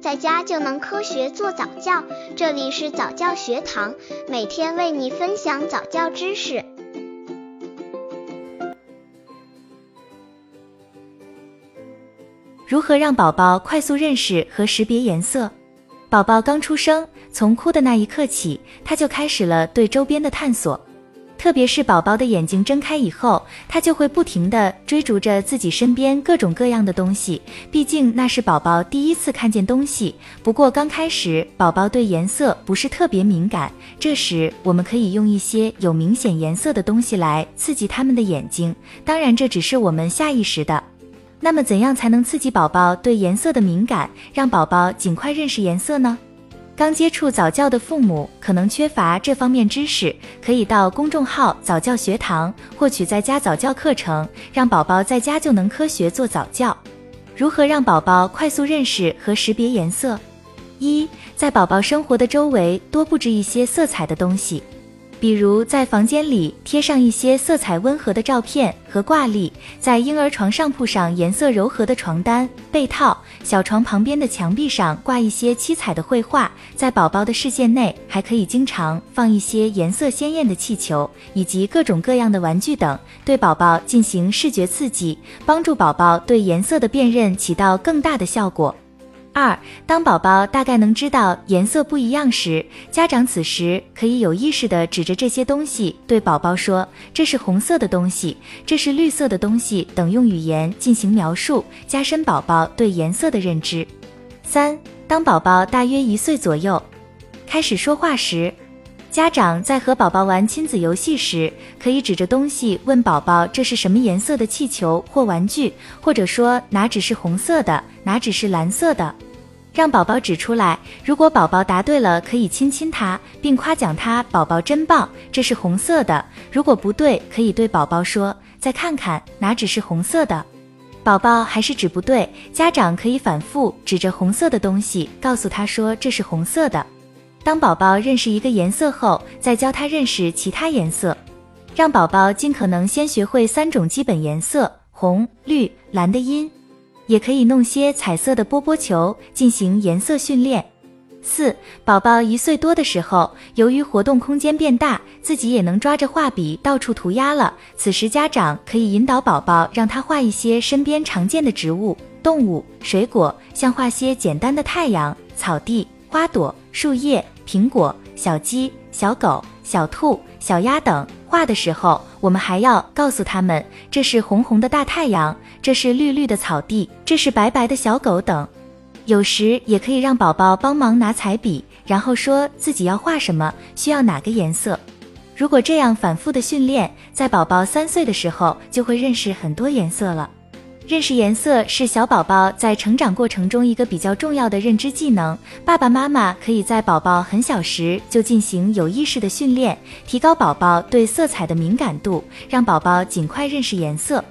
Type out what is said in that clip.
在家就能科学做早教。这里是早教学堂，每天为你分享早教知识。如何让宝宝快速认识和识别颜色？宝宝刚出生，从哭的那一刻起，他就开始了对周边的探索。特别是宝宝的眼睛睁开以后，他就会不停地追逐着自己身边各种各样的东西，毕竟那是宝宝第一次看见东西。不过刚开始，宝宝对颜色不是特别敏感，这时我们可以用一些有明显颜色的东西来刺激他们的眼睛。当然，这只是我们下意识的。那么，怎样才能刺激宝宝对颜色的敏感，让宝宝尽快认识颜色呢？刚接触早教的父母可能缺乏这方面知识，可以到公众号早教学堂获取在家早教课程，让宝宝在家就能科学做早教。如何让宝宝快速认识和识别颜色？一，在宝宝生活的周围多布置一些色彩的东西。比如在房间里贴上一些色彩温和的照片和挂历，在婴儿床上铺上颜色柔和的床单、被套，小床旁边的墙壁上挂一些七彩的绘画，在宝宝的视线内还可以经常放一些颜色鲜艳的气球以及各种各样的玩具等，对宝宝进行视觉刺激，帮助宝宝对颜色的辨认起到更大的效果。二，当宝宝大概能知道颜色不一样时，家长此时可以有意识地指着这些东西对宝宝说：“这是红色的东西，这是绿色的东西。”等用语言进行描述，加深宝宝对颜色的认知。三，当宝宝大约一岁左右开始说话时，家长在和宝宝玩亲子游戏时，可以指着东西问宝宝：“这是什么颜色的气球或玩具？”或者说：“哪只是红色的？哪只是蓝色的？”让宝宝指出来，如果宝宝答对了，可以亲亲他，并夸奖他：“宝宝真棒，这是红色的。”如果不对，可以对宝宝说：“再看看，哪只是红色的？”宝宝还是指不对，家长可以反复指着红色的东西，告诉他说：“这是红色的。”当宝宝认识一个颜色后，再教他认识其他颜色，让宝宝尽可能先学会三种基本颜色：红、绿、蓝的音。也可以弄些彩色的波波球进行颜色训练。四、宝宝一岁多的时候，由于活动空间变大，自己也能抓着画笔到处涂鸦了。此时家长可以引导宝宝，让他画一些身边常见的植物、动物、水果，像画些简单的太阳、草地、花朵、树叶、苹果、小鸡、小狗、小兔、小鸭等。画的时候，我们还要告诉他们，这是红红的大太阳，这是绿绿的草地，这是白白的小狗等。有时也可以让宝宝帮忙拿彩笔，然后说自己要画什么，需要哪个颜色。如果这样反复的训练，在宝宝三岁的时候，就会认识很多颜色了。认识颜色是小宝宝在成长过程中一个比较重要的认知技能。爸爸妈妈可以在宝宝很小时就进行有意识的训练，提高宝宝对色彩的敏感度，让宝宝尽快认识颜色。